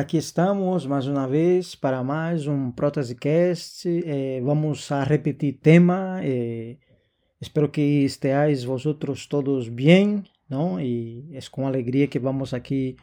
Aquí estamos más una vez para más un Protescast. Eh, vamos a repetir tema. Eh, espero que estéis vosotros todos bien, ¿no? Y es con alegría que vamos aquí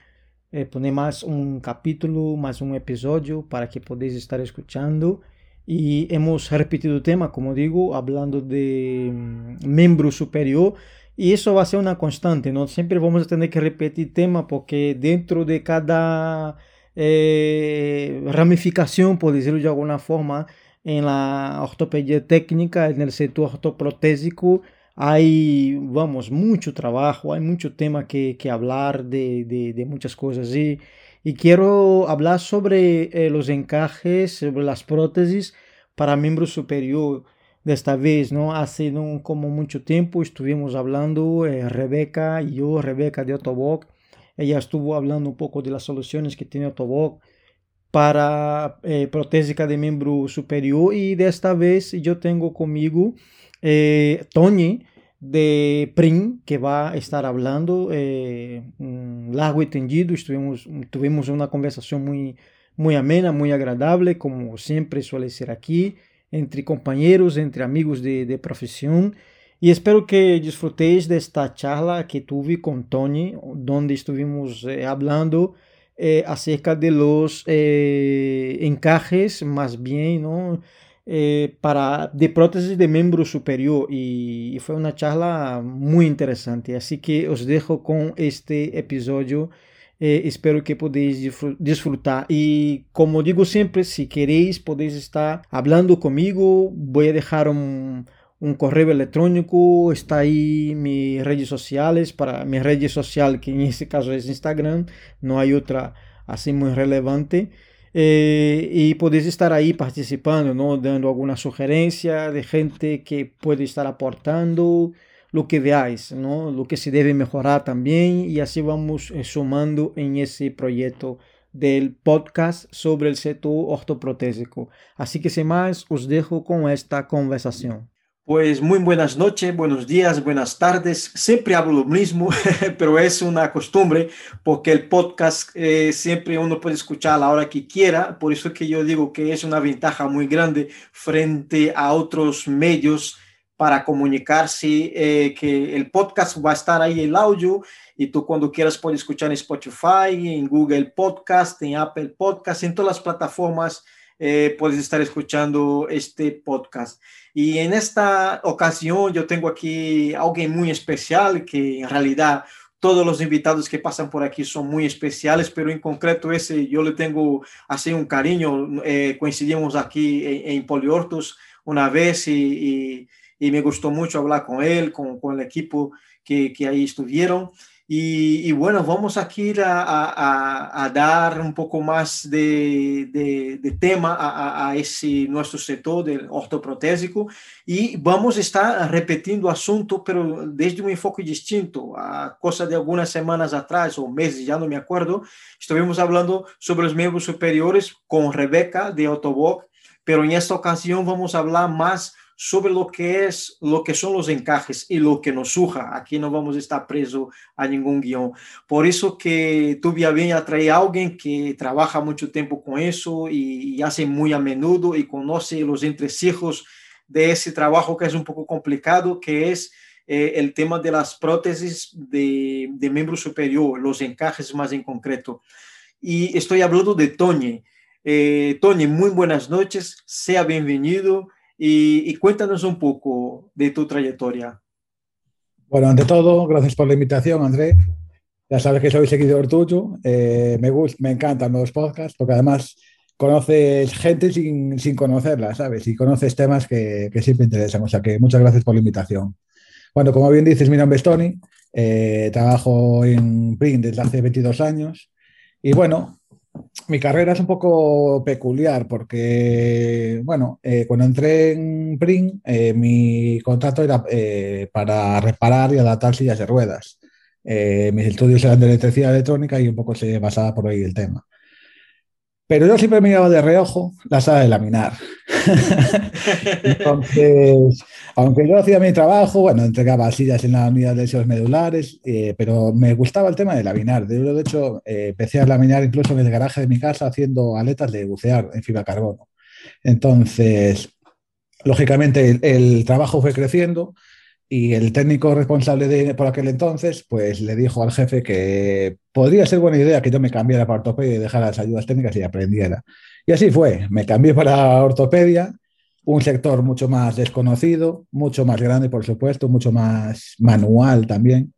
eh, poner más un capítulo, más un episodio para que podáis estar escuchando. Y hemos repetido tema, como digo, hablando de mm, miembro superior. Y eso va a ser una constante, ¿no? Siempre vamos a que repetir tema porque dentro de cada eh, ramificación, por decirlo de alguna forma, en la ortopedia técnica, en el sector ortoprotésico, hay, vamos, mucho trabajo, hay mucho tema que, que hablar de, de, de, muchas cosas. Y, y quiero hablar sobre eh, los encajes, sobre las prótesis para miembro superior desta vez, ¿no? Hace no como mucho tiempo estuvimos hablando, eh, Rebeca y yo, Rebeca de Otoboc, ella estuvo hablando un poco de las soluciones que tiene Otoboc para eh, protésica de miembro superior y desta vez yo tengo conmigo eh, Tony de PRIM que va a estar hablando eh, largo y tendido, estuvimos, tuvimos una conversación muy, muy amena, muy agradable, como siempre suele ser aquí entre compañeros, entre amigos de, de profesión. Y espero que disfrutéis de esta charla que tuve con Tony, donde estuvimos eh, hablando eh, acerca de los eh, encajes, más bien, ¿no? Eh, para, de prótesis de miembro superior. Y, y, fue una charla muy interesante. Así que os dejo con este episodio eh, espero que podáis disfrutar. Y como digo siempre, si queréis, podéis estar hablando conmigo. Voy a dejar un, correo electrónico. Está ahí mis redes sociales. Para mi red social, que en este caso es Instagram. No hay otra así muy relevante. Eh, y podéis estar ahí participando, ¿no? dando alguna sugerencia de gente que puede estar aportando lo que veáis, ¿no? lo que se debe mejorar también y así vamos eh, sumando en ese proyecto del podcast sobre el sector ortoprotésico. Así que sin más, os dejo con esta conversación. Pues muy buenas noches, buenos días, buenas tardes. Siempre hablo lo mismo, pero es una costumbre porque el podcast eh, siempre uno puede escuchar a la hora que quiera. Por eso que yo digo que es una ventaja muy grande frente a otros medios para comunicarse eh, que el podcast va a estar ahí el audio y tú cuando quieras puedes escuchar en Spotify, en Google Podcast, en Apple Podcast, en todas las plataformas eh, puedes estar escuchando este podcast. Y en esta ocasión yo tengo aquí a alguien muy especial que en realidad todos los invitados que pasan por aquí son muy especiales, pero en concreto ese yo le tengo así un cariño. Eh, coincidimos aquí en, en Poliortos una vez y, y y me gustó mucho hablar con él, con, con el equipo que, que, ahí estuvieron. Y, bueno, vamos aquí a, a, a, dar un poco más de, tema a, ese nuestro sector del ortoprotésico y vamos a estar repetiendo asunto, pero desde un enfoque distinto. A cosa de algunas semanas atrás o meses, ya no me acuerdo, estuvimos hablando sobre los miembros superiores con Rebeca de Autoboc, pero en esta ocasión vamos a hablar más lo que es lo que son los encajes y lo que nos suja. Aquí no vamos a estar preso a ningún guion. Por eso que tuve a bien atraer a alguien que trabaja mucho tiempo con eso y, y hace muy a menudo y conoce los entresijos de ese trabajo que es un poco complicado, que es eh, el tema de las prótesis de, de miembro superior, los encajes más en concreto. Y estoy hablando de Tony. Eh, Tony, muy buenas noches, sea bienvenido. Y, cuéntanos un poco de tu trayectoria. Bueno, ante todo, gracias por la invitación, André. Ya sabes que soy seguidor tuyo. Eh, me, gusta, me encantan los podcasts porque además conoces gente sin, sin conocerla, ¿sabes? Y conoces temas que, que, siempre interesan. O sea que muchas gracias por la invitación. Bueno, como bien dices, mi nombre es Tony. Eh, trabajo en Print desde hace 22 años. Y bueno, mi carrera es un poco peculiar porque, bueno, eh, cuando entré en PRIN, eh, mi contrato era eh, para reparar y adaptar sillas de ruedas. Eh, mis estudios eran de electricidad electrónica y un poco se basaba por ahí el tema. Pero yo siempre miraba de reojo la sala de laminar. Entonces, aunque yo hacía mi trabajo, bueno, entregaba sillas en la unidad de esos medulares, eh, pero me gustaba el tema de laminar. De hecho, eh, empecé a laminar incluso en el garaje de mi casa haciendo aletas de bucear en fibra carbono. Entonces, lógicamente, el trabajo fue creciendo y el técnico responsable de, por aquel entonces, pues le dijo al jefe que podría ser buena idea que yo me cambiara para ortopedia y dejara las ayudas técnicas y aprendiera. Y así fue, me cambié para ortopedia, un sector mucho más desconocido, mucho más grande, por supuesto, mucho más manual también.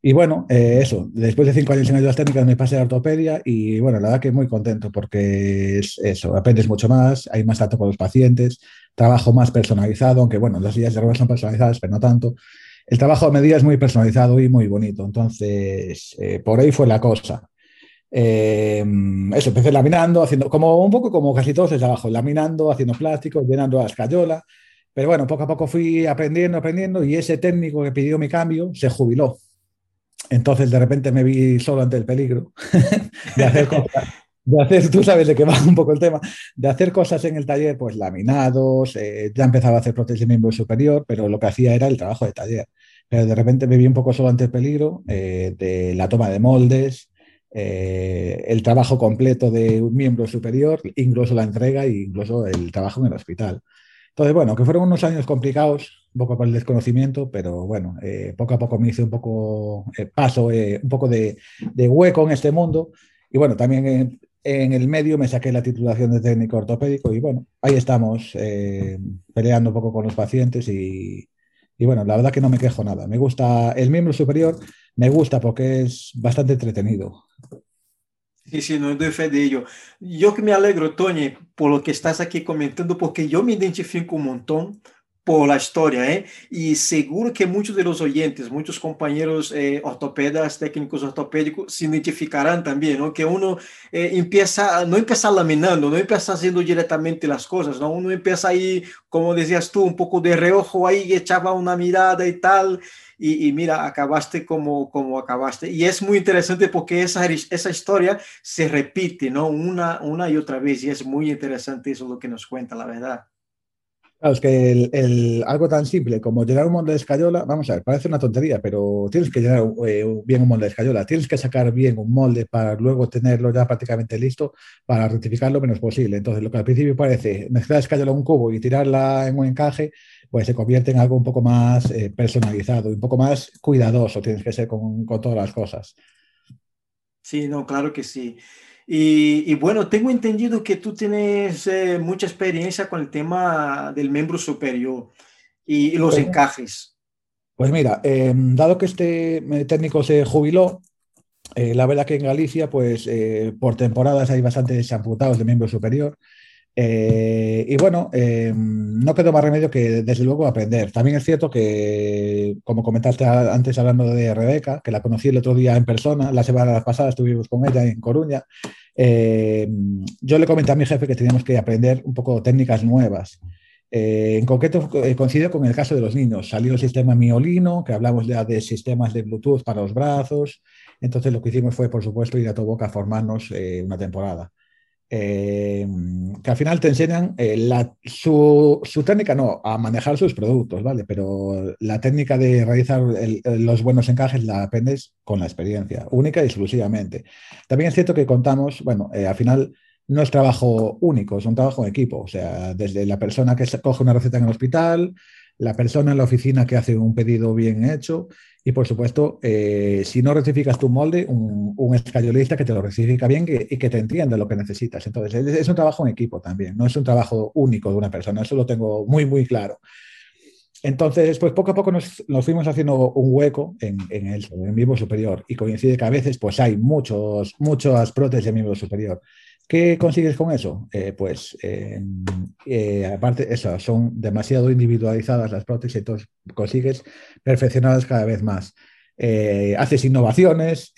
Y bueno, eh, eso, después de cinco años en ayudas técnicas me pasé a ortopedia y bueno, la verdad que muy contento porque es eso, aprendes mucho más, hay más trato con los pacientes, trabajo más personalizado, aunque bueno, las sillas de ruedas son personalizadas, pero no tanto. El trabajo a medida es muy personalizado y muy bonito, entonces eh, por ahí fue la cosa. Eh, eso, empecé laminando, haciendo como un poco como casi todos el trabajo, laminando, haciendo plásticos, llenando la escayola, pero bueno, poco a poco fui aprendiendo, aprendiendo y ese técnico que pidió mi cambio se jubiló. Entonces de repente me vi solo ante el peligro de hacer cosas de hacer, tú sabes de qué va un poco el tema, de hacer cosas en el taller, pues laminados, eh, ya empezaba a hacer prótesis de miembro superior, pero lo que hacía era el trabajo de taller. Pero de repente me vi un poco solo ante el peligro eh, de la toma de moldes, eh, el trabajo completo de un miembro superior, incluso la entrega e incluso el trabajo en el hospital. Entonces, bueno, que fueron unos años complicados, un poco por el desconocimiento, pero bueno, poco a poco me hice un poco paso, un poco de, de, hueco en este mundo. Y bueno, también en el medio me saqué la titulación de técnico ortopédico y bueno, ahí estamos eh, peleando un poco con los pacientes y, bueno, la verdad que no me quejo nada. Me gusta el miembro superior, me gusta porque es bastante entretenido. Sí, sí, no doy fe de ello. Yo que me alegro, Tony, por lo que estás aquí comentando, porque yo me identifico un montón por la historia, ¿eh? Y seguro que muchos de los oyentes, muchos compañeros eh, ortopedas, técnicos ortopédicos, se identificarán también, ¿no? Que uno eh, empieza, no empieza laminando, no empieza haciendo directamente las cosas, ¿no? Uno empieza ahí, como decías tú, un poco de reojo ahí, echaba una mirada y tal, y, y, mira, acabaste como, como acabaste. Y es muy interesante porque esa, esa historia se repite, ¿no? Una, una y otra vez, y es muy interesante eso lo que nos cuenta, la verdad. Claro, es que el, algo tan simple como llenar un molde de escayola, vamos a ver, parece una tontería, pero tienes que llenar eh, bien un molde de escayola, tienes que sacar bien un molde para luego tenerlo ya prácticamente listo para rectificar lo menos posible. Entonces, lo que al principio parece mezclar escayola en un cubo y tirarla en un encaje, pues se convierte en algo un poco más eh, personalizado y un poco más cuidadoso, tienes que ser con, con todas las cosas. Sí, no, claro que sí. Y, bueno, tengo entendido que tú tienes eh, mucha experiencia con el tema del miembro superior y, los pues encajes. Pues mira, em, dado que este eh, técnico se jubiló, eh, la verdad que en Galicia, pues por temporadas hay bastantes amputados de miembro superior. Y bueno, em, no quedó más remedio que desde luego aprender. También es cierto que, como comentaste antes hablando de Rebeca, que la conocí el otro día en persona, la semana pasada estuvimos con ella en Coruña, eh, yo le comenté a mi jefe que teníamos que aprender un poco técnicas nuevas. Eh, en concreto, eh, coincido con el caso de los niños. Salió el sistema miolino, que hablamos ya de sistemas de Bluetooth para los brazos. Entonces, lo que hicimos fue, por supuesto, ir a Toboca a formarnos una temporada. Eh, que al final te enseñan eh, la, su, técnica, no, a manejar sus productos, ¿vale? Pero la técnica de realizar los buenos encajes la aprendes con la experiencia, única y exclusivamente. También es cierto que contamos, bueno, eh, al final no es trabajo único, es un trabajo en equipo, o sea, desde la persona que coge una receta en el hospital, la persona en la oficina que hace un pedido bien hecho y, por supuesto, eh, si no rectificas tu molde, un, escayolista que te lo rectifica bien y que te entienda lo que necesitas. Entonces, es, un trabajo en equipo también, no es un trabajo único de una persona, eso lo tengo muy, muy claro. Entonces, pues poco a poco nos, nos fuimos haciendo un hueco en, el, en miembro superior y coincide que a veces pues hay muchos, muchas prótesis de miembro superior ¿Qué consigues con eso? Eh, pues eh, eh, aparte, eso, son demasiado individualizadas las prótesis, entonces consigues perfeccionarlas cada vez más. haces innovaciones,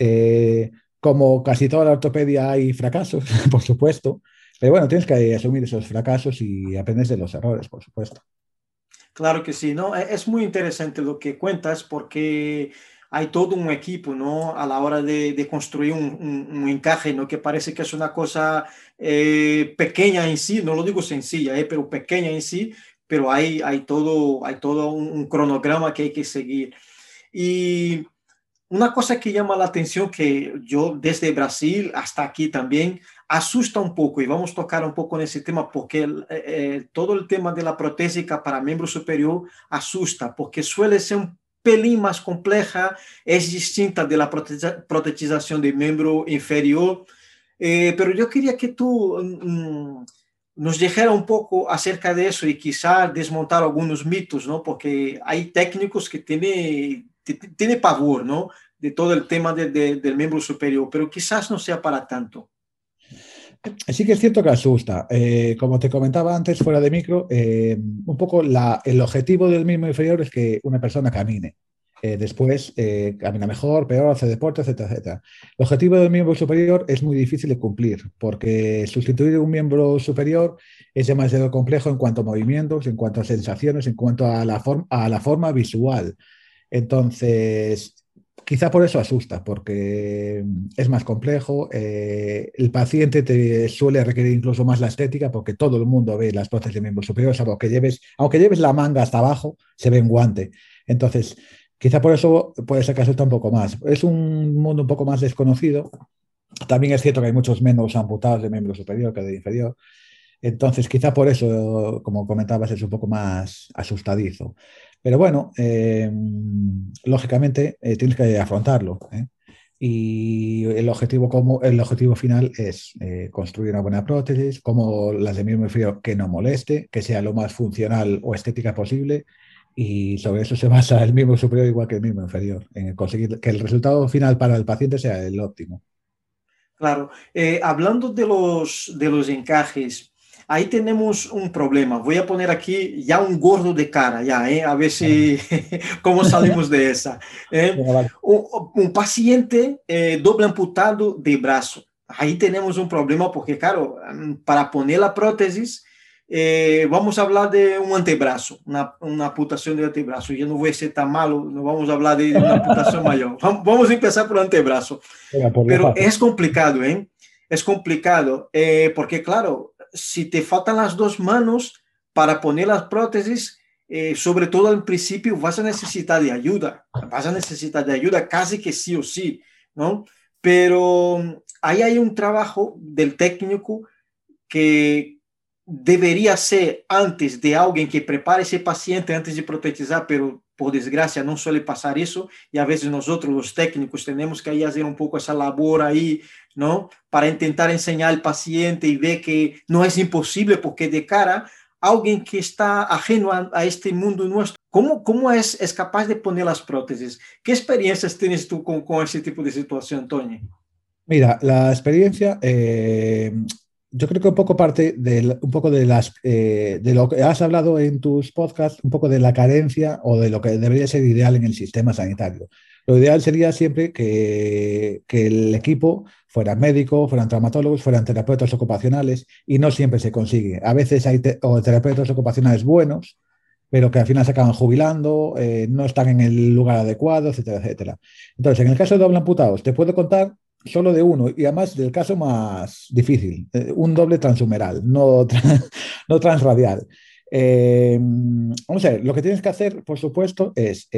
como casi toda la ortopedia hay fracasos, por supuesto, pero bueno, tienes que asumir esos fracasos y aprendes de los errores, por supuesto. Claro que sí, ¿no? E-, es muy interesante lo que cuentas porque hay todo un equipo, ¿no? A la hora de, construir un, encaje, ¿no? Que parece que es una cosa eh, pequeña en sí, no lo digo sencilla, eh, pero pequeña en sí, pero hay, hay todo, hay todo un, cronograma que hay que seguir. Y una cosa que llama la atención que yo desde Brasil hasta aquí también asusta un poco y vamos a tocar un poco en ese tema porque eh, todo el tema de la protésica para miembro superior asusta porque suele ser un pelín más compleja, es distinta de la protetización de miembro inferior. Eh, pero yo quería que tú mm, nos dijera un poco acerca de eso y quizá desmontar algunos mitos, ¿no? Porque hay técnicos que tienen tiene pavor, ¿no? De todo el tema de, del miembro superior, pero quizás no sea para tanto. Sí que es cierto que asusta. Eh, como te comentaba antes, fuera de micro, eh, un poco el objetivo del miembro inferior es que una persona camine. Eh, después camina mejor, peor, hace deporte, etcétera, etcétera. El objetivo del miembro superior es muy difícil de cumplir porque sustituir un miembro superior es demasiado complejo en cuanto a movimientos, en cuanto a sensaciones, en cuanto a la, a la forma visual. Entonces, Quizá por eso asusta, porque es más complejo. Eh, el paciente te suele requerir incluso más la estética, porque todo el mundo ve las prótesis de miembro superior, aunque lleves, aunque lleves la manga hasta abajo, se ve en guante. Entonces, quizá por eso puede ser que asusta un poco más. Es un mundo un poco más desconocido. También es cierto que hay muchos menos amputados de miembro superior que de inferior. Entonces, quizá por eso, como comentabas, es un poco más asustadizo. Pero bueno, eh, lógicamente eh, tienes que afrontarlo. ¿eh? Y el objetivo, como, el objetivo final es construir una buena prótesis, como las de miembro inferior, que no moleste, que sea lo más funcional o estética posible. Y sobre eso se basa el miembro superior igual que el miembro inferior, en conseguir que el resultado final para el paciente sea el óptimo. Claro. hablando de los, de los encajes, ahí tenemos un problema. Voy a poner aquí ya un gordo de cara, ya, ¿eh? a ver si cómo salimos de esa. ¿eh? Un, paciente eh, doble amputado de brazo. Ahí tenemos un problema porque, claro, para poner la prótesis, vamos a hablar de un antebrazo, una, una, amputación de antebrazo. Yo no voy a ser tan malo, no vamos a hablar de una amputación mayor. Vamos a empezar por el antebrazo. Pero es complicado, ¿eh? Es complicado, porque, claro, si te faltan las dos manos para poner las prótesis, eh, sobre todo al principio vas a necesitar de ayuda, vas a necesitar de ayuda casi que sí o sí, ¿no? Pero mm, ahí hay un trabajo del técnico que debería ser antes de alguien que prepare ese paciente antes de protetizar, pero por desgracia no suele pasar eso y a veces nosotros los técnicos tenemos que ahí hacer un poco esa labor ahí ¿no? Para intentar enseñar al paciente y ver que no es imposible porque de cara a alguien que está ajeno a, este mundo nuestro, ¿cómo, cómo es, es capaz de poner las prótesis? ¿Qué experiencias tienes tú con, con ese tipo de situación, Tony? Mira, la experiencia, eh, yo creo que un poco parte de, un poco de, las, eh, de lo que has hablado en tus podcasts, un poco de la carencia o de lo que debería ser ideal en el sistema sanitario. Lo ideal sería siempre que, que el equipo fueran médicos, fueran traumatólogos, fueran terapeutas ocupacionales, y no siempre se consigue. A veces hay terapeutas ocupacionales buenos, pero que al final se acaban jubilando, eh, no están en el lugar adecuado, etcétera, etcétera. Entonces, en el caso de doble amputados, te puedo contar solo de uno, y además del caso más difícil, eh, un doble transhumeral, no, no transradial. Eh, vamos a ver, lo que tienes que hacer, por supuesto, es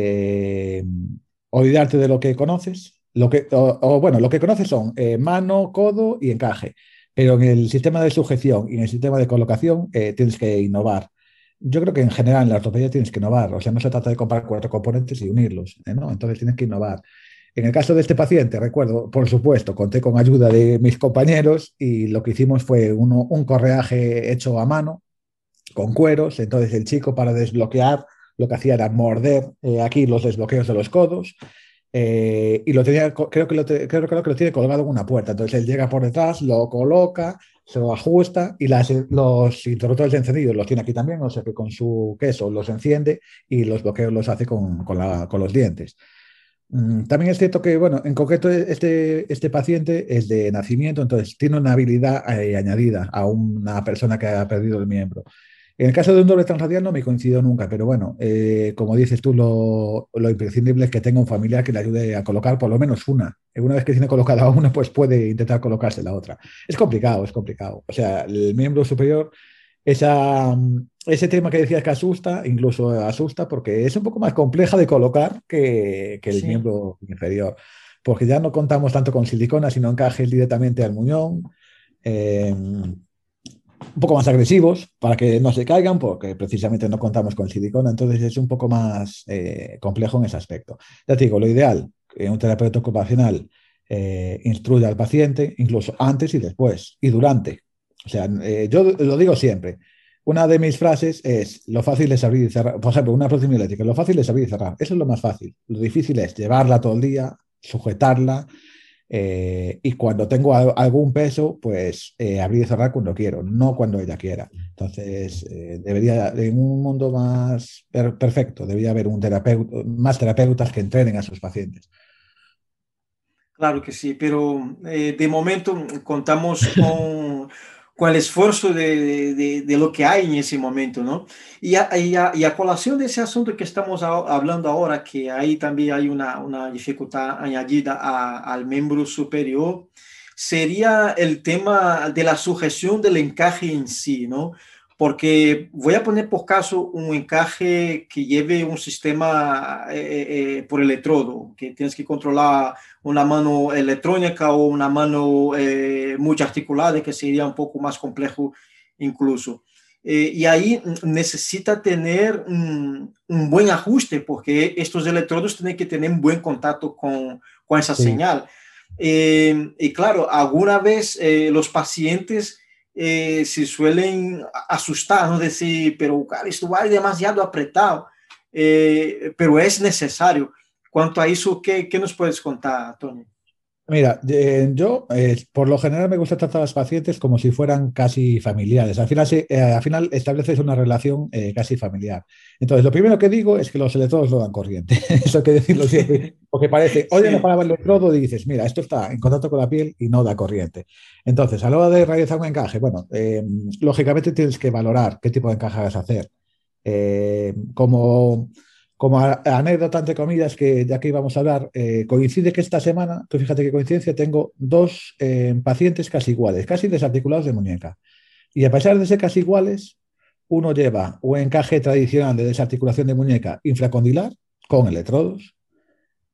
olvidarte de lo que conoces, lo que, o, bueno, lo que conoces son eh, mano, codo y encaje, pero en el sistema de sujeción y en el sistema de colocación eh, tienes que innovar. Yo creo que en general en la ortopedia tienes que innovar, o sea, no se trata de comprar cuatro componentes y unirlos, ¿eh? ¿no? Entonces tienes que innovar. En el caso de este paciente, recuerdo, por supuesto, conté con ayuda de mis compañeros y lo que hicimos fue uno, un correaje hecho a mano con cueros. Entonces el chico para desbloquear lo que hacía era morder aquí los desbloqueos de los codos eh, y lo tenía, creo que lo, creo, creo, que lo tiene colgado en una puerta. Entonces él llega por detrás, lo coloca, se lo ajusta y las, los interruptores de encendido los tiene aquí también, o sea que con su queso los enciende y los bloqueos los hace con, con los dientes. También es cierto que, bueno, en concreto este, este paciente es de nacimiento, entonces tiene una habilidad eh, añadida a una persona que ha perdido el miembro. En el caso de un doble transradial no me coincido nunca, pero bueno, eh, como dices tú, lo, imprescindible es que tenga un familiar que le ayude a colocar por lo menos una. Una vez que tiene colocada una, pues puede intentar colocarse la otra. Es complicado, es complicado. O sea, el miembro superior, esa, ese tema que decías que asusta, incluso asusta porque es un poco más compleja de colocar que, el miembro inferior. Porque ya no contamos tanto con silicona, sino encajes directamente al muñón. Eh, un poco más agresivos para que no se caigan, porque precisamente no contamos con silicona, entonces es un poco más eh, complejo en ese aspecto. Ya te digo, lo ideal, que un terapeuta ocupacional eh, instruya al paciente, incluso antes y después, y durante. O sea, eh, yo lo digo siempre. Una de mis frases es, lo fácil es abrir y cerrar, por ejemplo, una próxima eléctrica, lo fácil es abrir y cerrar. Eso es lo más fácil. Lo difícil es llevarla todo el día, sujetarla, eh, y cuando tengo algún peso, pues eh, abrir y cerrar cuando quiero, no cuando ella quiera. Entonces, eh, debería, en un mundo más perfecto, debería haber un terapeuta, más terapeutas que entrenen a sus pacientes. Claro que sí, pero de momento contamos con con el esfuerzo de, de, de, lo que hay en ese momento, ¿no? Y a, a, a, colación de ese asunto que estamos hablando ahora, que ahí también hay una, una dificultad añadida al miembro superior, sería el tema de la sujeción del encaje en sí, ¿no? Porque voy a poner por caso un encaje que lleve un sistema eh, eh, eh por electrodo, que tienes que controlar una mano electrónica o una mano eh, articulada, que sería un poco más complejo incluso. Eh, y ahí necesita tener un, buen ajuste, porque estos electrodos tienen que tener un buen contacto con, con esa señal. Eh, y claro, alguna vez los pacientes se suelen asustar, ¿no? Decir, pero claro, esto va demasiado apretado, pero es necesario. Cuanto a eso, ¿qué, qué nos puedes contar, Tony? Mira, eh, yo eh, por lo general me gusta tratar a los pacientes como si fueran casi familiares. Al final, eh, al final estableces una relación casi familiar. Entonces, lo primero que digo es que los electrodos no dan corriente. Eso hay que decirlo siempre. Porque parece, oye, no paraba el electrodo y dices, mira, esto está en contacto con la piel y no da corriente. Entonces, a la hora de realizar un encaje, bueno, lógicamente tienes que valorar qué tipo de encaje vas a hacer. como como anécdota, entre comillas, que ya que íbamos a hablar, eh, coincide que esta semana, tú fíjate qué coincidencia, tengo dos eh, pacientes casi iguales, casi desarticulados de muñeca. Y a pesar de ser casi iguales, uno lleva un encaje tradicional de desarticulación de muñeca infracondilar con electrodos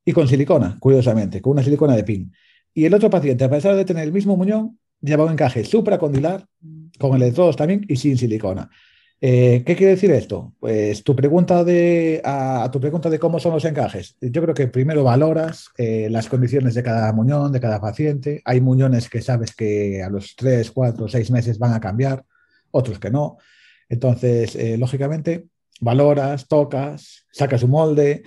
y con silicona, curiosamente, con una silicona de pin. Y el otro paciente, a pesar de tener el mismo muñón, lleva un encaje supracondilar con electrodos también y sin silicona. Eh, ¿Qué quiere decir esto? Pues tu pregunta de, a, tu pregunta de cómo son los encajes. Yo creo que primero valoras eh, las condiciones de cada muñón, de cada paciente. Hay muñones que sabes que a los 3, 4, 6 meses van a cambiar, otros que no. Entonces, eh, lógicamente, valoras, tocas, sacas un molde,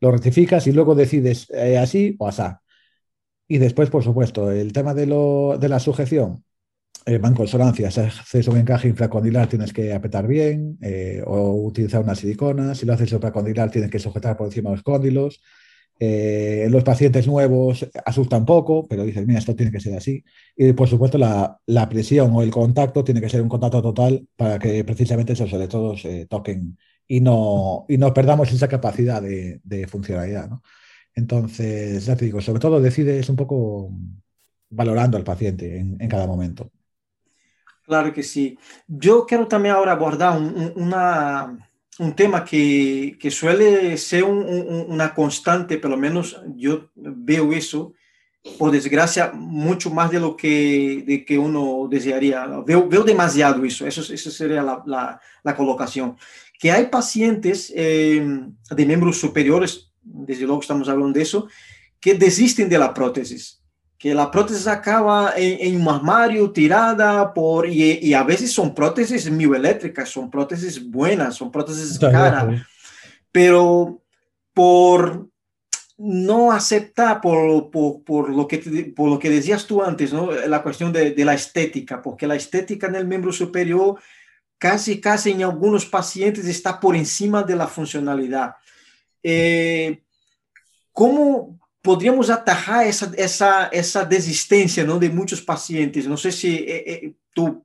lo rectificas y luego decides así o asá. Y después, por supuesto, el tema de, lo, de la sujeción eh, van consonancias. Si haces un encaje infracondilar tienes que apretar bien eh, o utilizar una silicona. Si lo haces supracondilar tienes que sujetar por encima de los cóndilos. Eh, los pacientes nuevos asustan poco, pero dicen, mira, esto tiene que ser así. Y por supuesto la, presión o el contacto tiene que ser un contacto total para que precisamente esos electrodos toquen y no, y no perdamos esa capacidad de, funcionalidad. Entonces, ya te digo, sobre todo decides un poco valorando al paciente en cada momento. Claro que sí. Yo quiero también ahora abordar un, un tema que, que suele ser un, una constante, por menos yo veo eso, por desgracia, mucho más de lo que, de que uno desearía. Veo, veo demasiado eso, eso, eso sería la, la, la colocación. Que hay pacientes eh, de miembros superiores, desde luego estamos hablando de eso, que desisten de la prótesis que la prótesis acaba en, un armario tirada por y, a veces son prótesis mioeléctricas, son prótesis buenas, son prótesis caras, pero por no aceptar por, por, lo que por lo que decías tú antes, ¿no? la cuestión de, la estética, porque la estética en el miembro superior casi, casi en algunos pacientes está por encima de la funcionalidad. Eh, ¿Cómo podríamos atajar essa, essa, essa desistência não de muitos pacientes. Não sei se é, é, tu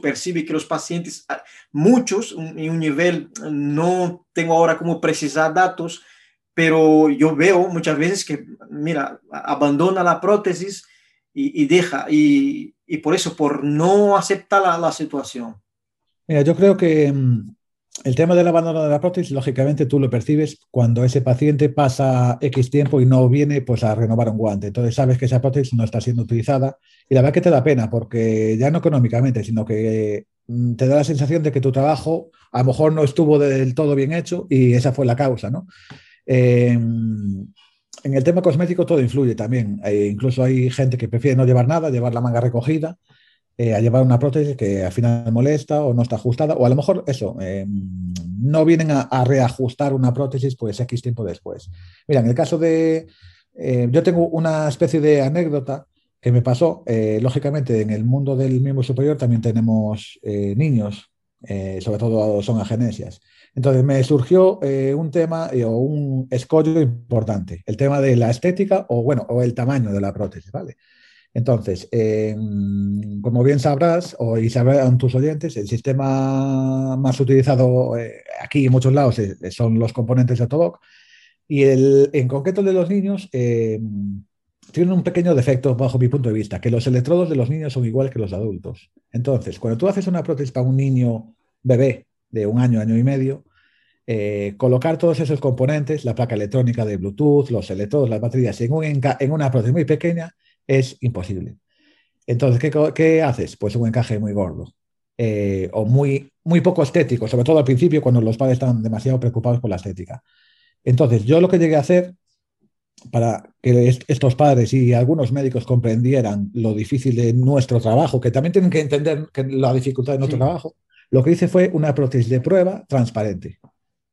percibe que los pacientes, ah, muchos en un nivel, no tengo ahora como precisar datos, pero yo veo muchas veces que, mira, abandona la prótesis y, deja, y, por eso, por no aceptar la, la situación. Mira, yo creo que mm, el tema del abandono de la prótesis, lógicamente tú lo percibes cuando ese paciente pasa X tiempo y no viene pues, a renovar un guante. Entonces sabes que esa prótesis no está siendo utilizada y la verdad que te da pena porque ya no económicamente, sino que mm, te da la sensación de que tu trabajo a lo mejor no estuvo del todo bien hecho y esa fue la causa. ¿no? Em, en el tema cosmético todo influye también. Eh, incluso hay gente que prefiere no llevar nada, llevar la manga recogida eh, a llevar una prótesis que al final molesta o no está ajustada, o a lo mejor eso, eh, no vienen a, reajustar una prótesis pues X tiempo después. Mira, en el caso de, eh, yo tengo una especie de anécdota que me pasó, lógicamente en el mundo del miembro superior también tenemos niños, sobre todo son agenesias. Entonces me surgió un tema o un escollo importante, el tema de la estética o bueno, o el tamaño de la prótesis, ¿vale? Entonces, em, como bien sabrás, o y sabrán tus oyentes, el sistema más utilizado eh, aquí en muchos lados son los componentes de TODOC. Y el, en concreto el de los niños em, tiene un pequeño defecto bajo mi punto de vista, que los electrodos de los niños son igual que los adultos. Entonces, cuando tú haces una prótesis para un niño bebé de un año, año y medio, eh, colocar todos esos componentes, la placa electrónica de Bluetooth, los electrodos, las baterías, en una prótesis muy pequeña, es imposible. Entonces, ¿qué, haces? Pues un encaje muy gordo eh, o muy, muy poco estético, sobre todo al principio cuando los padres están demasiado preocupados por la estética. Entonces, yo lo que llegué a hacer para que estos padres y algunos médicos comprendieran lo difícil de nuestro trabajo, que también tienen que entender que la dificultad de nuestro trabajo, lo que hice fue una prótesis de prueba transparente.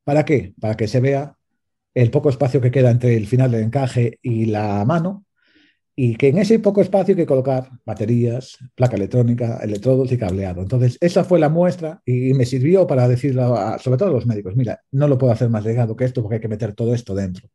¿Para qué? Para que se vea el poco espacio que queda entre el final del encaje y la mano y que en ese poco espacio hay que colocar baterías, placa electrónica, electrodos y cableado. Entonces, esa fue la muestra y me sirvió para decirlo sobre todo a los médicos, mira, no lo puedo hacer más legado que esto porque hay que meter todo esto dentro.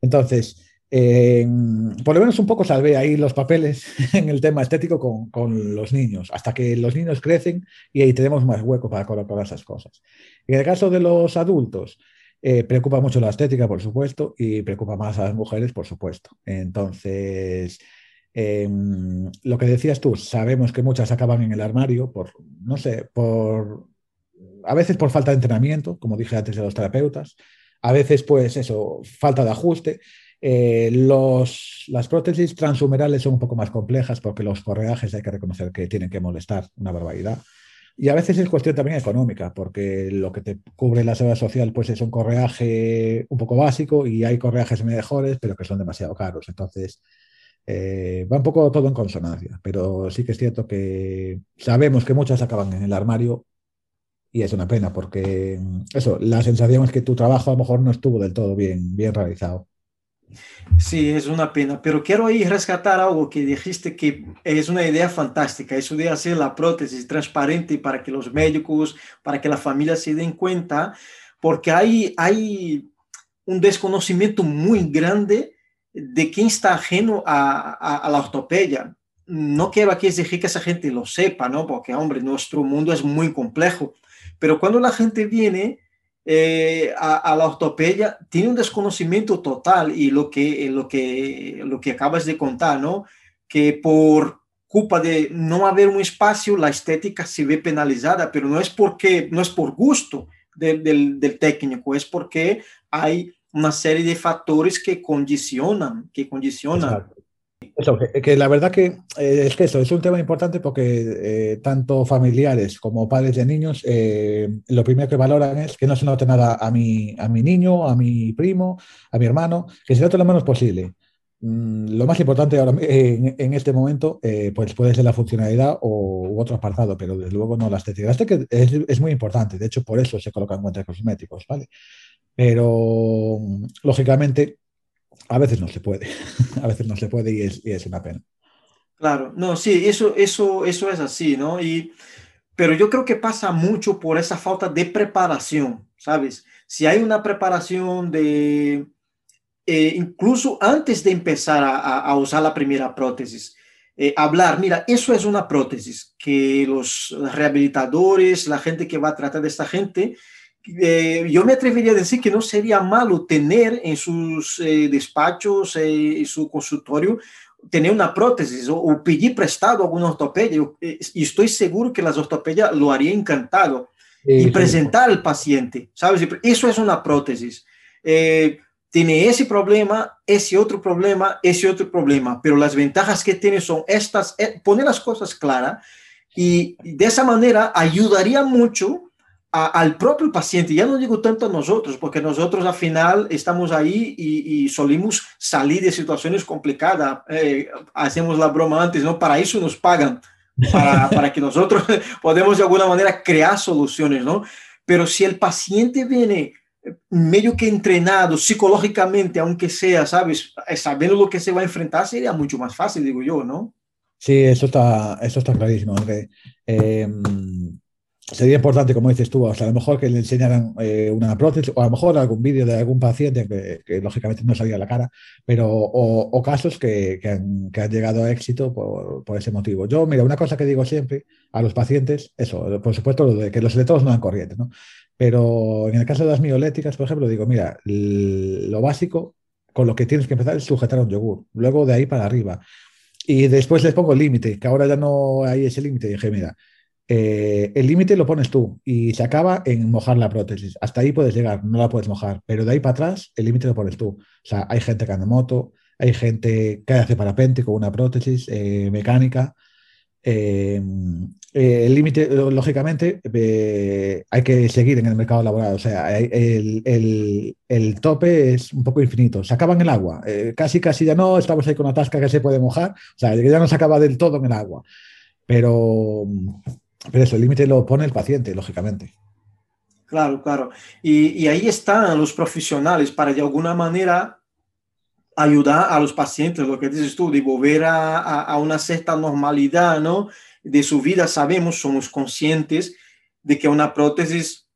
Entonces, por lo menos un poco salvé ahí los papeles en el tema estético con, con, los niños, hasta que los niños crecen y ahí tenemos más hueco para colocar esas cosas. En el caso de los adultos, eh, preocupa mucho la estética, por supuesto, y preocupa más a las mujeres, por supuesto. Entonces, em, lo que decías tú, sabemos que muchas acaban en el armario por, no sé, por, a veces por falta de entrenamiento, como dije antes de los terapeutas, a veces, pues eso, falta de ajuste. Eh, los, las prótesis transhumerales son un poco más complejas porque los correajes hay que reconocer que tienen que molestar una barbaridad. Y a veces es cuestión también económica, porque lo que te cubre la seguridad social pues es un correaje un poco básico y hay correajes mejores, pero que son demasiado caros. Entonces, eh, va un poco todo en consonancia, pero sí que es cierto que sabemos que muchas acaban en el armario y es una pena, porque eso, la sensación es que tu trabajo a lo mejor no estuvo del todo bien, bien realizado. Sí, es una pena, pero quiero ahí rescatar algo que dijiste que es una idea fantástica, eso de hacer la prótesis transparente para que los médicos, para que la familia se den cuenta, porque hay, hay un desconocimiento muy grande de quién está ajeno a, la ortopedia. No quiero aquí decir que esa gente lo sepa, ¿no? Porque, hombre, nuestro mundo es muy complejo, pero cuando la gente viene eh, a, la ortopedia tiene un desconocimiento total y lo que, lo que, lo que acabas de contar, ¿no? Que por culpa de no haber un espacio, la estética se ve penalizada, pero no es porque, no es por gusto del, del, técnico, es porque hay una serie de factores que condicionan, que condicionan eso, que, la verdad que eh, es que eso es un tema importante porque eh, tanto familiares como padres de niños eh, lo primero que valoran es que no se note nada a mi, a mi niño, a mi primo, a mi hermano, que se note lo menos posible. Mm, lo más importante ahora en, este momento pues puede ser la funcionalidad o, u otro apartado, pero desde luego no la estética. Este que es, es, muy importante, de hecho por eso se colocan guantes cosméticos, ¿vale? Pero lógicamente a veces no se puede, a veces no se puede y es, y es, una pena. Claro, no, sí, eso, eso, eso es así, ¿no? Y, pero yo creo que pasa mucho por esa falta de preparación, ¿sabes? Si hay una preparación de, eh, incluso antes de empezar a, a, usar la primera prótesis, eh, hablar, mira, eso es una prótesis, que los rehabilitadores, la gente que va a tratar de esta gente, eh, yo me atrevería a decir que no sería malo tener en sus eh, despachos, en su consultorio, tener una prótesis o, pedir prestado alguna ortopedia. Y estoy seguro que las ortopedias lo haría encantado. y presentar al paciente, ¿sabes? Eso es una prótesis tiene ese problema, ese otro problema, ese otro problema, pero las ventajas que tiene son estas, eh, poner las cosas claras y de esa manera ayudaría mucho al propio paciente, ya no digo tanto a nosotros, porque nosotros al final estamos ahí y, y solimos salir de situaciones complicadas, eh, hacemos la broma antes, ¿no? Para eso nos pagan, para, para que nosotros podamos de alguna manera crear soluciones, ¿no? Pero si el paciente viene medio que entrenado psicológicamente, aunque sea, ¿sabes? Eh, sabiendo lo que se va a enfrentar, sería mucho más fácil, digo yo, ¿no? Sí, eso está, eso está clarísimo. Em, sería importante, como dices tú, o a lo mejor que le enseñaran eh, una prótesis o a lo mejor algún vídeo de algún paciente que, lógicamente no salía a la cara, pero o, casos que, que, han, que, han, llegado a éxito por, por, ese motivo. Yo, mira, una cosa que digo siempre a los pacientes, eso, por supuesto, lo de que los electrodos no dan corriente, ¿no? Pero en el caso de las mioléticas, por ejemplo, digo, mira, lo básico con lo que tienes que empezar es sujetar un yogur, luego de ahí para arriba. Y después les pongo el límite, que ahora ya no hay ese límite. Dije, mira, eh, el límite lo pones tú y se acaba en mojar la prótesis. Hasta ahí puedes llegar, no la puedes mojar, pero de ahí para atrás el límite lo pones tú. O sea, hay gente que anda en moto, hay gente que hace parapente con una prótesis eh, mecánica. Eh, el límite, lógicamente, hay que seguir en el mercado laboral. O sea, el, el, el tope es un poco infinito. Se acaba en el agua. Casi, casi ya no. Estamos ahí con una tasca que se puede mojar. O sea, ya no se acaba del todo en el agua. Pero, pero eso, el límite lo pone el paciente, lógicamente. Claro, claro. Y, ahí están los profesionales para de alguna manera ayudar a los pacientes, lo que dices tú, de volver a, a, a una cierta normalidad, ¿no? de su vida sabemos, somos conscientes de que una prótesis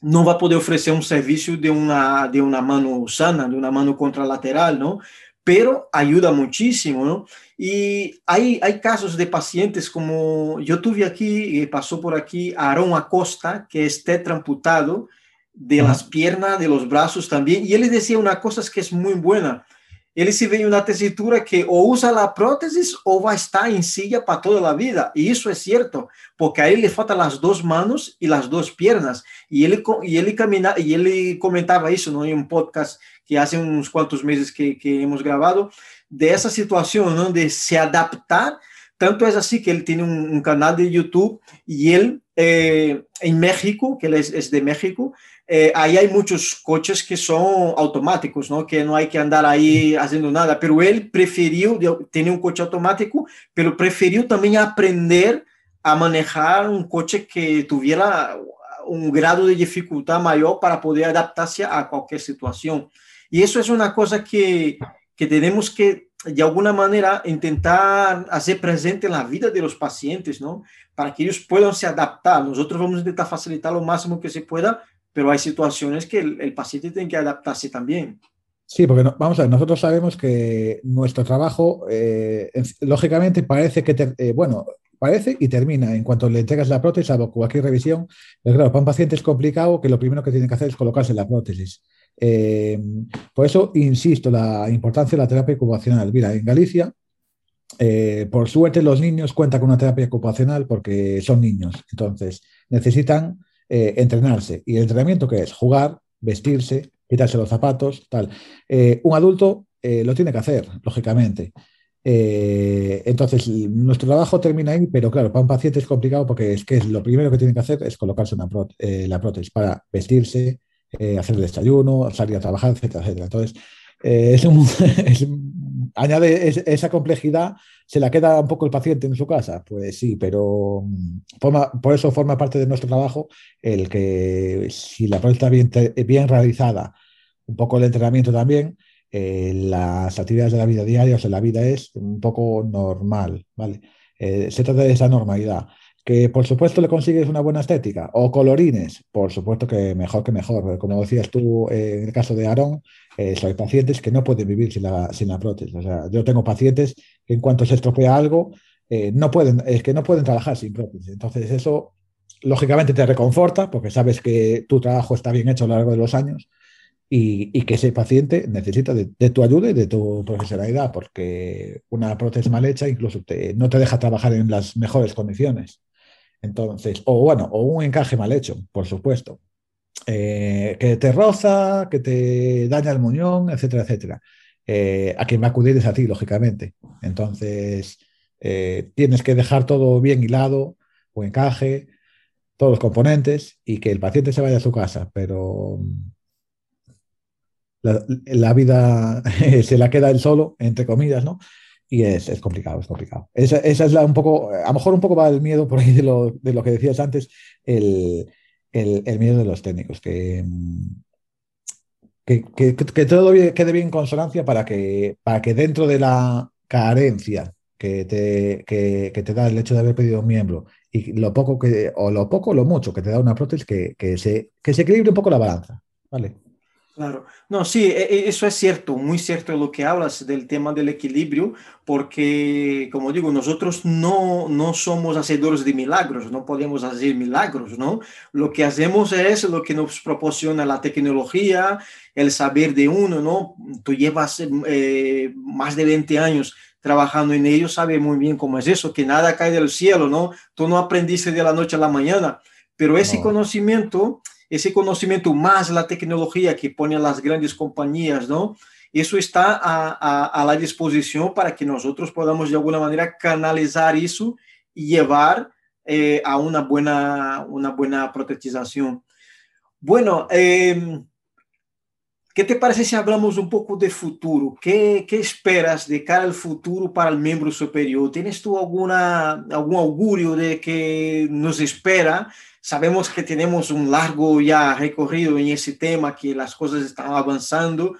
no va a poder ofrecer un servicio de una, de una mano sana, de una mano contralateral, ¿no? Pero ayuda muchísimo, ¿no? Y hay, hay casos de pacientes como yo tuve aquí, pasó por aquí Aaron Acosta, que es tetramputado de las piernas, de los brazos también, y él decía una cosa que es muy buena, ele se vê em uma tesitura que ou usa a prótese ou vai estar em silla para toda a vida. E isso é certo, porque a ele faltam as duas mãos e as duas pernas. E ele e ele camina e ele comentava isso no, em um podcast que há uns quantos meses que, que hemos gravado dessa situação, não, de se adaptar. Tanto é assim que ele tem um, um canal de YouTube e ele eh, México, que ele é, é de México, eh, ahí hay muchos coches que son automáticos, ¿no? Que no hay que andar ahí haciendo nada, pero él prefirió, tener un coche automático, pero prefirió también aprender a manejar un coche que tuviera un grado de dificultad mayor para poder adaptarse a cualquier situación. Y eso es una cosa que, que tenemos que, de alguna manera, intentar hacer presente en la vida de los pacientes, ¿no? Para que ellos puedan se adaptar. Nosotros vamos a intentar facilitar lo máximo que se pueda, pero hay situaciones que el, paciente tiene que adaptarse también. Sí, porque no, vamos a ver, nosotros sabemos que nuestro trabajo, eh, lógicamente, parece que, eh, bueno, parece y termina en cuanto le entregas la prótesis, a cualquier revisión. Pero claro, para un paciente es complicado que lo primero que tiene que hacer es colocarse la prótesis. Eh, por eso, insisto, la importancia de la terapia ocupacional. Mira, en Galicia, eh, por suerte, los niños cuentan con una terapia ocupacional porque son niños. Entonces, necesitan eh, entrenarse. ¿Y el entrenamiento qué es? Jugar, vestirse, quitarse los zapatos, tal. Un adulto lo tiene que hacer, lógicamente. Entonces, nuestro trabajo termina ahí, pero claro, para un paciente es complicado porque es que lo primero que tiene que hacer es colocarse la prótesis para vestirse, eh, hacer desayuno, salir a trabajar, etcétera, etcétera. Entonces, es, añade es, esa complejidad ¿Se la queda un poco el paciente en su casa? Pues sí, pero mm, forma, por eso forma parte de nuestro trabajo el que si la prueba está bien, bien realizada, un poco el entrenamiento también, eh, las actividades de la vida diaria, o sea, la vida es un poco normal, ¿vale? Eh, se trata de esa normalidad. Que por supuesto le consigues una buena estética, o colorines, por supuesto que mejor que mejor. Como decías tú eh, en el caso de Aarón, eh, pacientes que no pueden vivir sin la, sin la prótesis. O sea, yo tengo pacientes que en cuanto se estropea algo, eh, no pueden, es que no pueden trabajar sin prótesis. Entonces eso, lógicamente, te reconforta porque sabes que tu trabajo está bien hecho a lo largo de los años y, que ese paciente necesita de, tu ayuda y de tu profesionalidad, porque una prótesis mal hecha incluso no te deja trabajar en las mejores condiciones. Entonces, o bueno, o un encaje mal hecho, por supuesto, eh, que te roza, que te daña el muñón, etcétera, etcétera. Eh, a quien va a acudir es a ti, lógicamente. Entonces, eh, tienes que dejar todo bien hilado o encaje, todos los componentes y que el paciente se vaya a su casa, pero la, vida se la queda él solo, entre comillas, ¿no? Y es, complicado, es complicado. Esa, es la un poco, a lo mejor un poco va el miedo por ahí de lo, que decías antes, el, miedo de los técnicos, que, que, todo quede bien en consonancia para que, para que dentro de la carencia que te, que, te da el hecho de haber pedido un miembro y lo poco que, o lo poco lo mucho que te da una prótesis, que, se, que se equilibre un poco la balanza. ¿vale? Claro, no, sí, e, e, eso es cierto, muy cierto lo que hablas del tema del equilibrio, porque, como digo, nosotros no, no somos hacedores de milagros, no podemos hacer milagros, ¿no? Lo que hacemos es lo que nos proporciona la tecnología, el saber de uno, ¿no? Tú llevas eh, más de 20 años trabajando en ello, sabes muy bien cómo es eso, que nada cae del cielo, ¿no? Tú no aprendiste de la noche a la mañana, pero ese conocimiento ese conocimiento más la tecnología que ponen las grandes compañías, ¿no? Eso está a, a, la disposición para que nosotros podamos de alguna manera canalizar eso y llevar eh, a una buena, una buena protetización. Bueno, eh, ¿qué te parece si hablamos un poco de futuro? ¿Qué, ¿Qué, esperas de cara al futuro para el miembro superior? ¿Tienes tú alguna, algún augurio de que nos espera? Sabemos que tenemos un largo ya recorrido en ese tema, que las cosas están avanzando,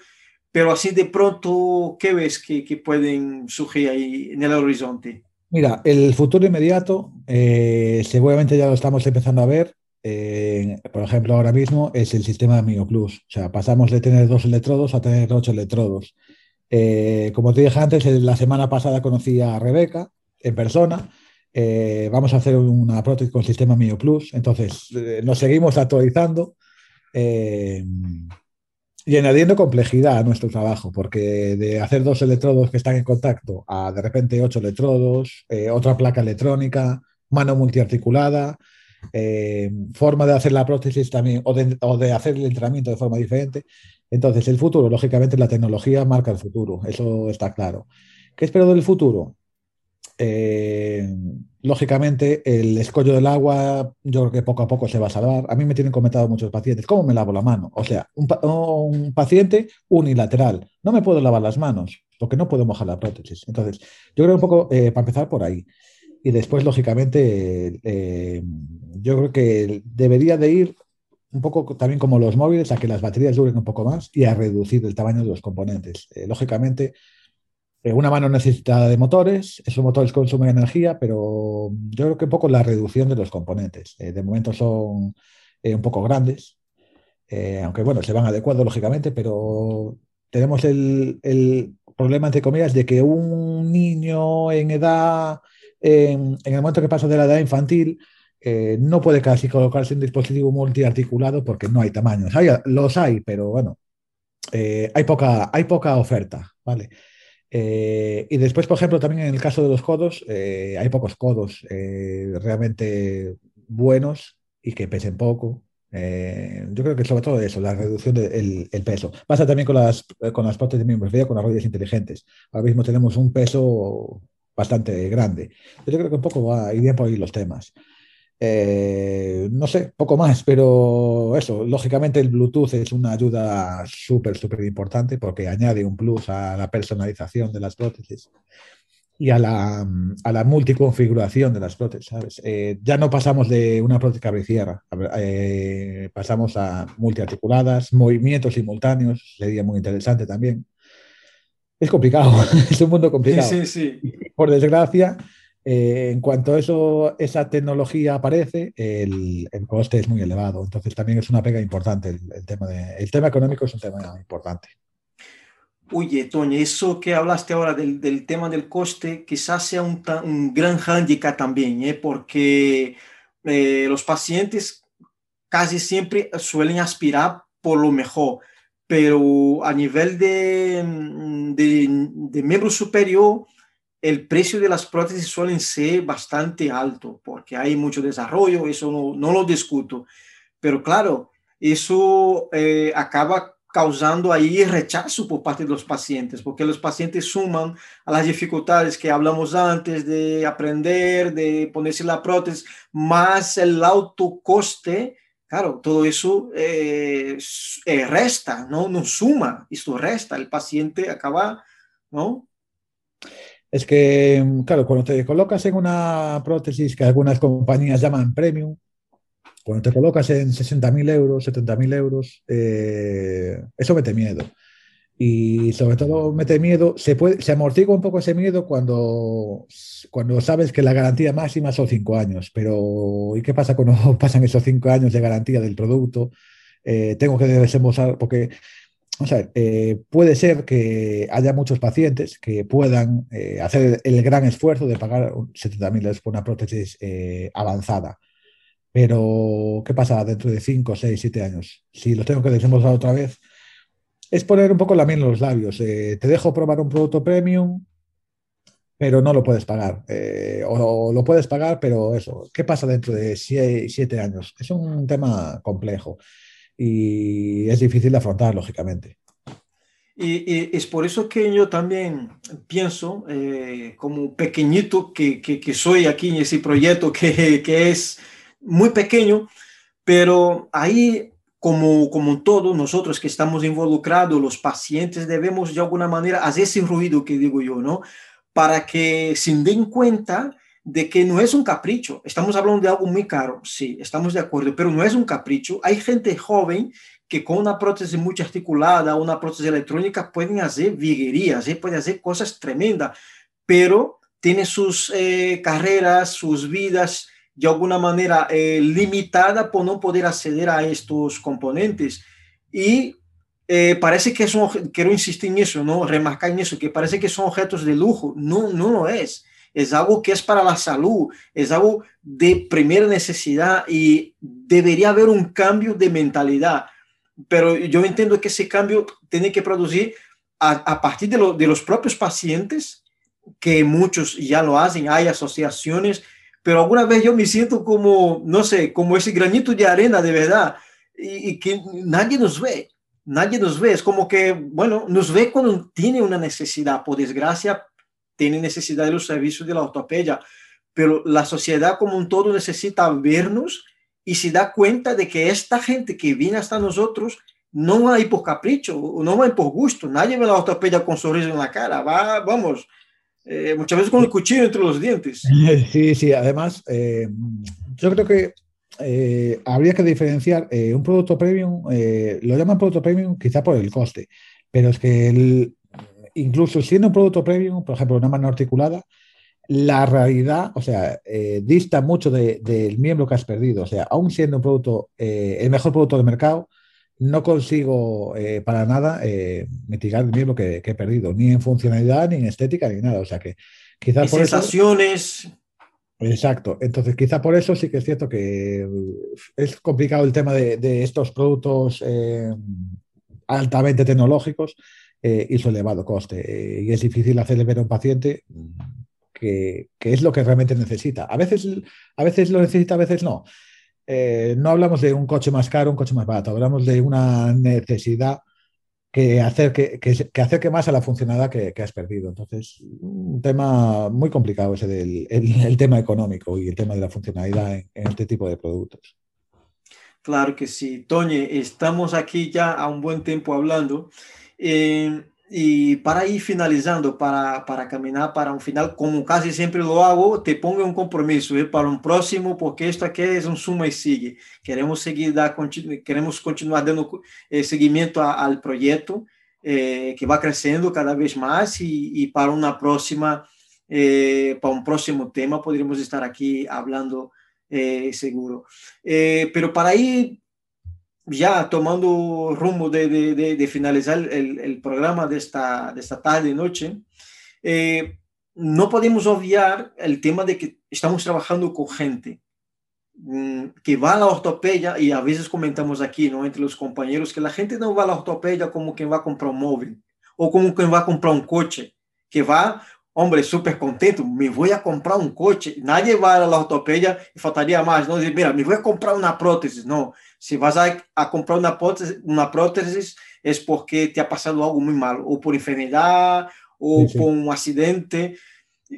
pero así de pronto, ¿qué ves que, que pueden surgir ahí en el horizonte? Mira, el futuro inmediato, eh, seguramente ya lo estamos empezando a ver. Eh, por ejemplo, ahora mismo es el sistema Mio Plus. O sea, pasamos de tener dos electrodos a tener ocho electrodos. Eh, como te dije antes, la semana pasada conocí a Rebeca en persona eh, vamos a hacer una prótesis con sistema Mio Plus. Entonces, eh, nos seguimos actualizando eh, y añadiendo complejidad a nuestro trabajo, porque de hacer dos electrodos que están en contacto a de repente ocho electrodos, otra placa electrónica, mano multiarticulada, forma de hacer la prótesis también o de, o de hacer el entrenamiento de forma diferente. Entonces, el futuro, lógicamente, la tecnología marca el futuro, eso está claro. ¿Qué espero del futuro? Eh, lógicamente, el escollo del agua, yo creo que poco a poco se va a salvar. A mí me tienen comentado muchos pacientes, ¿cómo me lavo la mano? O sea, un, paciente unilateral, no me puedo lavar las manos porque no puedo mojar la prótesis. Entonces, yo creo un poco, eh, para empezar por ahí. Y después, lógicamente, eh, yo creo que debería de ir un poco también como los móviles a que las baterías duren un poco más y a reducir el tamaño de los componentes. lógicamente, eh, una mano necesita de motores, esos motores consumen energía, pero yo creo que un poco la reducción de los componentes. Eh, de momento son eh, un poco grandes, aunque bueno, se van adecuando lógicamente, pero tenemos el, problema, entre comillas, de que un niño en edad, en, el momento que pasa de la edad infantil, no puede casi colocarse un dispositivo multiarticulado porque no hay tamaños. los hay, pero bueno, hay, poca, hay poca oferta, ¿vale? Eh, y después, por ejemplo, también en el caso de los codos, eh, hay pocos codos eh, realmente buenos y que pesen poco. yo creo que sobre todo eso, la reducción del peso. Pasa también con las, con las prótesis de miembros, con las rodillas inteligentes. Ahora mismo tenemos un peso bastante grande. Yo creo que un poco va, irían por ahí los temas. Eh, no sé, poco más, pero eso, lógicamente el Bluetooth es una ayuda súper, súper importante porque añade un plus a la personalización de las prótesis y a la, a la multiconfiguración de las prótesis, ¿sabes? Eh, ya no pasamos de una prótesis cabricierra, eh, pasamos a multiarticuladas, movimientos simultáneos, sería muy interesante también. Es complicado, es un mundo complicado. Sí, sí, sí. Por desgracia, Eh, en cuanto eso, esa tecnología aparece, el, coste es muy elevado. Entonces también es una pega importante. El, tema, económico es un tema importante. Oye, Toño, eso que hablaste ahora del, tema del coste quizás sea un, un gran hándicap también, ¿eh? porque eh, los pacientes casi siempre suelen aspirar por lo mejor, pero a nivel de, de miembro superior, el precio de las prótesis suelen ser bastante alto, porque hay mucho desarrollo, eso no, no lo discuto, pero claro, eso eh, acaba causando ahí rechazo por parte de los pacientes, porque los pacientes suman a las dificultades que hablamos antes de aprender, de ponerse la prótesis, más el alto coste, claro, todo eso eh, eh, resta, ¿no? No suma, esto resta, el paciente acaba, ¿no? Es que, claro, cuando te colocas en una prótesis que algunas compañías llaman premium, cuando te colocas en 60.000 euros, 70.000 euros, eh, eso mete miedo. Y sobre todo mete miedo, se, puede, se amortigua un poco ese miedo cuando, cuando sabes que la garantía máxima son 5 años. Pero ¿y qué pasa cuando pasan esos 5 años de garantía del producto? Eh, tengo que desembolsar, porque Vamos a ver, eh, puede ser que haya muchos pacientes que puedan eh, hacer el gran esfuerzo de pagar 70.000 euros por una prótesis eh, avanzada. Pero, ¿qué pasa dentro de 5, 6, 7 años? Si los tengo que desembolsar otra vez, es poner un poco la miel en los labios. te dejo probar un producto premium, pero no lo puedes pagar. o, o, lo puedes pagar, pero eso, ¿qué pasa dentro de 7 años? Es un tema complejo y es difícil de afrontar, lógicamente. Y, y, es por eso que yo también pienso, eh, como pequeñito que, que, que, soy aquí en ese proyecto, que, que es muy pequeño, pero ahí, como, como todo, nosotros que estamos involucrados, los pacientes, debemos de alguna manera hacer ese ruido que digo yo, ¿no? Para que se den cuenta de que no es un capricho. Estamos hablando de algo muy caro, sí, estamos de acuerdo, pero no es un capricho. Hay gente joven que con una prótesis multiarticulada, una prótesis electrónica, pueden hacer viguerías, ¿eh? pueden hacer cosas tremendas, pero tiene sus eh, carreras, sus vidas de alguna manera eh, limitada por no poder acceder a estos componentes. Y eh, parece que son, quiero insistir en eso, ¿no? remarcar en eso, que parece que son objetos de lujo. No, no lo es es algo que es para la salud, es algo de primera necesidad y debería haber un cambio de mentalidad. Pero yo entiendo que ese cambio tiene que producir a, partir de, lo, de, los propios pacientes, que muchos ya lo hacen, hay asociaciones, pero alguna vez yo me siento como, no sé, como ese granito de arena de verdad y, y que nadie nos ve. Nadie nos ve, es como que, bueno, nos ve cuando tiene una necesidad, por desgracia, tiene necesidad de los servicios de la ortopedia, pero la sociedad como un todo necesita vernos y se da cuenta de que esta gente que viene hasta nosotros no va a ir por capricho, no va a por gusto, nadie ve la ortopedia con sonrisa en la cara, va, vamos, eh, muchas veces con el cuchillo entre los dientes. Sí, sí, además, eh, yo creo que eh, habría que diferenciar eh, un producto premium, eh, lo llaman producto premium quizá por el coste, pero es que el, incluso siendo un producto premium, por ejemplo, una mano articulada, la realidad, o sea, eh, dista mucho del de, miembro que has perdido. O sea, aún siendo un producto, eh, el mejor producto del mercado, no consigo eh, para nada mitigar el miembro que, que, he perdido, ni en funcionalidad, ni en estética, ni nada. O sea que quizás por sensaciones. Eso, Exacto. Entonces, quizá por eso sí que es cierto que es complicado el tema de, de estos productos altamente tecnológicos eh, y su elevado coste. Eh, y es difícil hacerle ver a un paciente que, que, es lo que realmente necesita. A veces, a veces lo necesita, a veces no. Eh, no hablamos de un coche más caro, un coche más barato, hablamos de una necesidad que, hacer, que, que, que acerque más a la funcionalidad que, que, has perdido. Entonces, un tema muy complicado ese del el, el tema económico y el tema de la funcionalidad en, en este tipo de productos. Claro que sí. Toñe, estamos aquí ya a un buen tiempo hablando. Eh, y para ir finalizando, para, para caminar para un final, como casi siempre lo hago, te pongo un compromiso ¿eh? para un próximo, porque esto aquí es un suma y sigue. Queremos seguir, dar, continu queremos continuar dando eh, seguimiento a, al proyecto, eh, que va creciendo cada vez más y, y para una próxima eh, para un próximo tema, podríamos estar aquí hablando eh, seguro. Eh, pero para ir ya tomando rumbo de, de, de finalizar el, el, programa de esta, de esta tarde y noche, no podemos obviar el tema de que estamos trabajando con gente mm, que va a la ortopedia y a veces comentamos aquí, ¿no? Entre los compañeros, que la gente no va a la ortopedia como quien va a comprar un móvil o como quien va a comprar un coche, que va, hombre, súper contento, me voy a comprar un coche. Nadie va a la ortopedia y faltaría más, ¿no? Mira, me voy a comprar una prótesis. No, si vas a, a comprar una prótesis, una prótesis es porque te ha pasado algo muy malo, o por enfermedad, o sí, sí. por un accidente.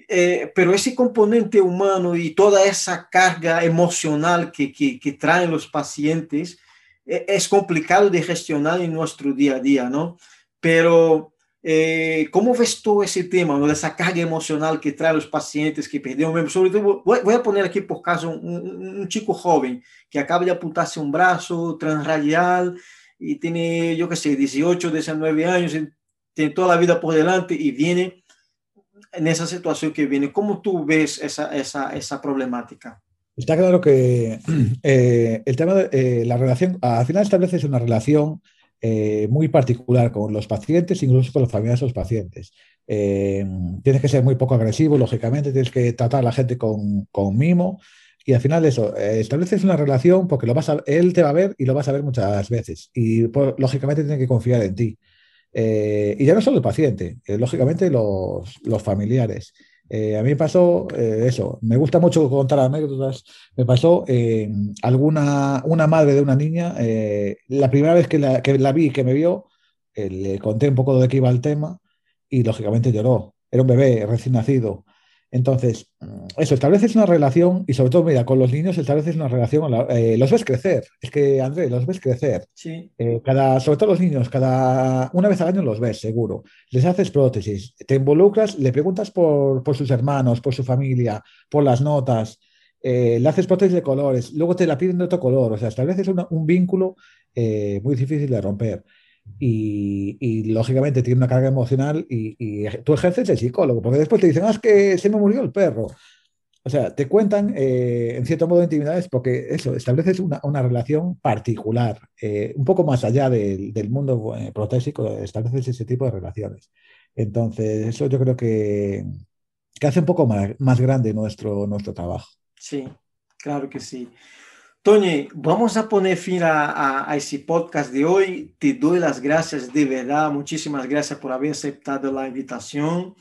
Eh, pero ese componente humano y toda esa carga emocional que, que, que traen los pacientes eh, es complicado de gestionar en nuestro día a día, ¿no? Pero, eh, ¿cómo ves todo ese tema, ¿no? esa carga emocional que traen los pacientes que perdieron miembros? Sobre todo, voy, voy, a poner aquí por caso un, un, un, chico joven que acaba de apuntarse un brazo transradial y tiene, yo qué sé, 18, 19 años, tiene toda la vida por delante y viene en esa situación que viene. ¿Cómo tú ves esa, esa, esa problemática? Está claro que eh, el tema de eh, la relación, al final estableces una relación eh, muy particular con los pacientes, incluso con las familias de los pacientes. Eh, tienes que ser muy poco agresivo, lógicamente, tienes que tratar a la gente con, con mimo y al final eso, eh, estableces una relación porque lo vas a, él te va a ver y lo vas a ver muchas veces y pues, lógicamente tiene que confiar en ti. Eh, y ya no solo el paciente, lógicamente los, los familiares. Eh, a mí me pasó eso, me gusta mucho contar anécdotas. Me pasó alguna una madre de una niña, la primera vez que la, que la vi, que me vio, le conté un poco de qué iba el tema y lógicamente lloró. Era un bebé recién nacido. Entonces, eso, estableces una relación y sobre todo, mira, con los niños estableces una relación, eh, los ves crecer, es que, André, los ves crecer. Sí. Eh, cada, sobre todo los niños, cada una vez al año los ves, seguro. Les haces prótesis, te involucras, le preguntas por, por sus hermanos, por su familia, por las notas, eh, le haces prótesis de colores, luego te la piden de otro color, o sea, estableces una, un vínculo eh, muy difícil de romper. Y, y, lógicamente tiene una carga emocional y, y, tú ejerces el psicólogo, porque después te dicen, ah, es que se me murió el perro. O sea, te cuentan eh, en cierto modo intimidades porque eso, estableces una, una relación particular, eh, un poco más allá del, del mundo eh, protésico, estableces ese tipo de relaciones. Entonces, eso yo creo que, que hace un poco más, más grande nuestro, nuestro trabajo. Sí, claro que sí. Tony, vamos a poner fin a, a, a, ese podcast de hoy. Te doy las gracias de verdad. Muchísimas gracias por haber aceptado la invitación.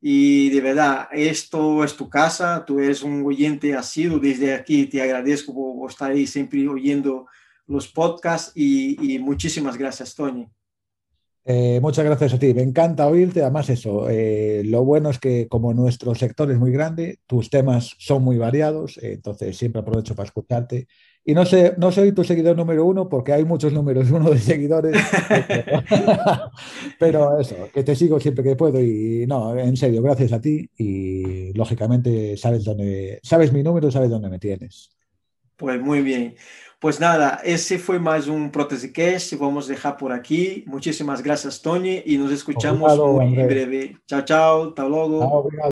Y de verdad, esto es tu casa. Tú eres un oyente asiduo. Desde aquí te agradezco por estar ahí siempre oyendo los podcasts. Y, y muchísimas gracias, Tony. Eh, muchas gracias a ti. Me encanta oírte. Además, eso, eh, lo bueno es que como nuestro sector es muy grande, tus temas son muy variados, eh, entonces siempre aprovecho para escucharte. Y no sé, no soy tu seguidor número uno porque hay muchos números uno de seguidores, pero eso, que te sigo siempre que puedo y no, en serio, gracias a ti y lógicamente sabes dónde, sabes mi número, sabes dónde me tienes. Pues muy bien. Pues nada, ese fue más un Protesicast. Vamos a dejar por aquí. Muchísimas gracias, Tony, y nos escuchamos Obrigado, muy en breve. Chao, chao. Hasta luego. Obrigado.